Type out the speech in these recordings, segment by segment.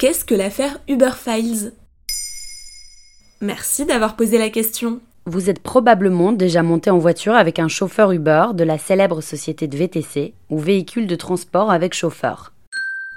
Qu'est-ce que l'affaire Uber Files? Merci d'avoir posé la question. Vous êtes probablement déjà monté en voiture avec un chauffeur Uber de la célèbre société de VTC ou véhicule de transport avec chauffeur.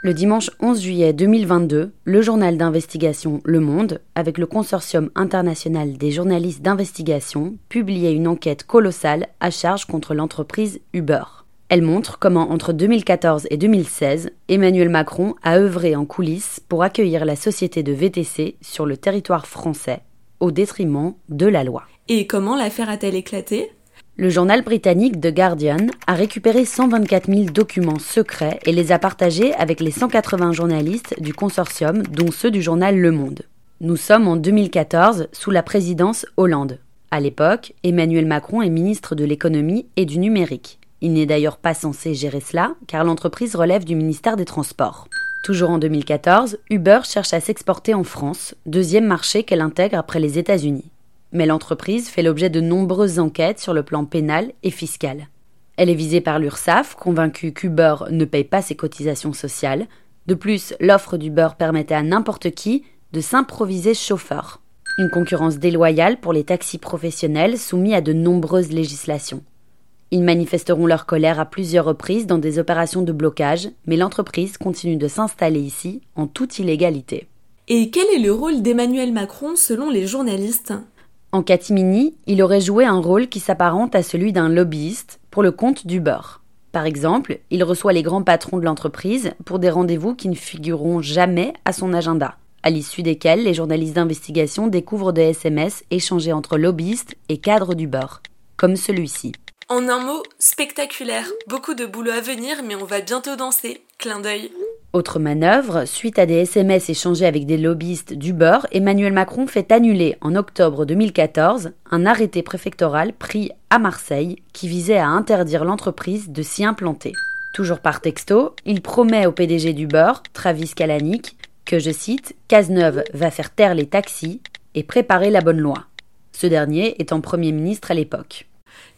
Le dimanche 11 juillet 2022, le journal d'investigation Le Monde, avec le consortium international des journalistes d'investigation, publiait une enquête colossale à charge contre l'entreprise Uber. Elle montre comment, entre 2014 et 2016, Emmanuel Macron a œuvré en coulisses pour accueillir la société de VTC sur le territoire français, au détriment de la loi. Et comment l'affaire a-t-elle éclaté? Le journal britannique The Guardian a récupéré 124 000 documents secrets et les a partagés avec les 180 journalistes du consortium, dont ceux du journal Le Monde. Nous sommes en 2014, sous la présidence Hollande. À l'époque, Emmanuel Macron est ministre de l'économie et du numérique. Il n'est d'ailleurs pas censé gérer cela, car l'entreprise relève du ministère des Transports. Toujours en 2014, Uber cherche à s'exporter en France, deuxième marché qu'elle intègre après les États-Unis mais l'entreprise fait l'objet de nombreuses enquêtes sur le plan pénal et fiscal. Elle est visée par l'URSSAF, convaincue qu'Uber ne paye pas ses cotisations sociales. De plus, l'offre d'Uber permettait à n'importe qui de s'improviser chauffeur. Une concurrence déloyale pour les taxis professionnels soumis à de nombreuses législations. Ils manifesteront leur colère à plusieurs reprises dans des opérations de blocage, mais l'entreprise continue de s'installer ici en toute illégalité. Et quel est le rôle d'Emmanuel Macron selon les journalistes? En catimini, il aurait joué un rôle qui s'apparente à celui d'un lobbyiste pour le compte du beurre. Par exemple, il reçoit les grands patrons de l'entreprise pour des rendez-vous qui ne figureront jamais à son agenda, à l'issue desquels les journalistes d'investigation découvrent des SMS échangés entre lobbyistes et cadres du beurre, comme celui-ci. En un mot, spectaculaire. Beaucoup de boulot à venir, mais on va bientôt danser. Clin d'œil. Autre manœuvre, suite à des SMS échangés avec des lobbyistes du beurre, Emmanuel Macron fait annuler en octobre 2014 un arrêté préfectoral pris à Marseille qui visait à interdire l'entreprise de s'y implanter. Toujours par texto, il promet au PDG du beurre, Travis Kalanick, que, je cite, Cazeneuve va faire taire les taxis et préparer la bonne loi. Ce dernier étant Premier ministre à l'époque.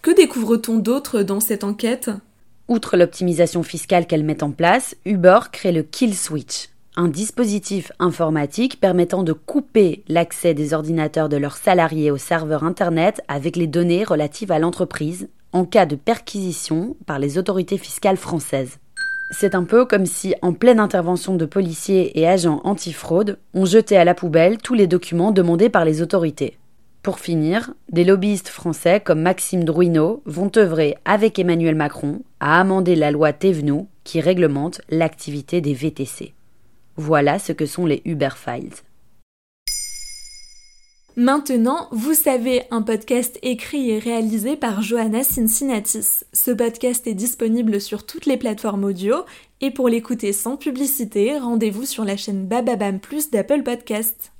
Que découvre-t-on d'autre dans cette enquête? Outre l'optimisation fiscale qu'elle met en place, Uber crée le Kill Switch, un dispositif informatique permettant de couper l'accès des ordinateurs de leurs salariés au serveur Internet avec les données relatives à l'entreprise en cas de perquisition par les autorités fiscales françaises. C'est un peu comme si, en pleine intervention de policiers et agents antifraude, on jetait à la poubelle tous les documents demandés par les autorités. Pour finir, des lobbyistes français comme Maxime Drouineau vont œuvrer avec Emmanuel Macron à amender la loi Thévenoud qui réglemente l'activité des VTC. Voilà ce que sont les Uber Files. Maintenant, vous savez, un podcast écrit et réalisé par Johanna Cincinnatis. Ce podcast est disponible sur toutes les plateformes audio et pour l'écouter sans publicité, rendez-vous sur la chaîne Bababam Plus d'Apple Podcast.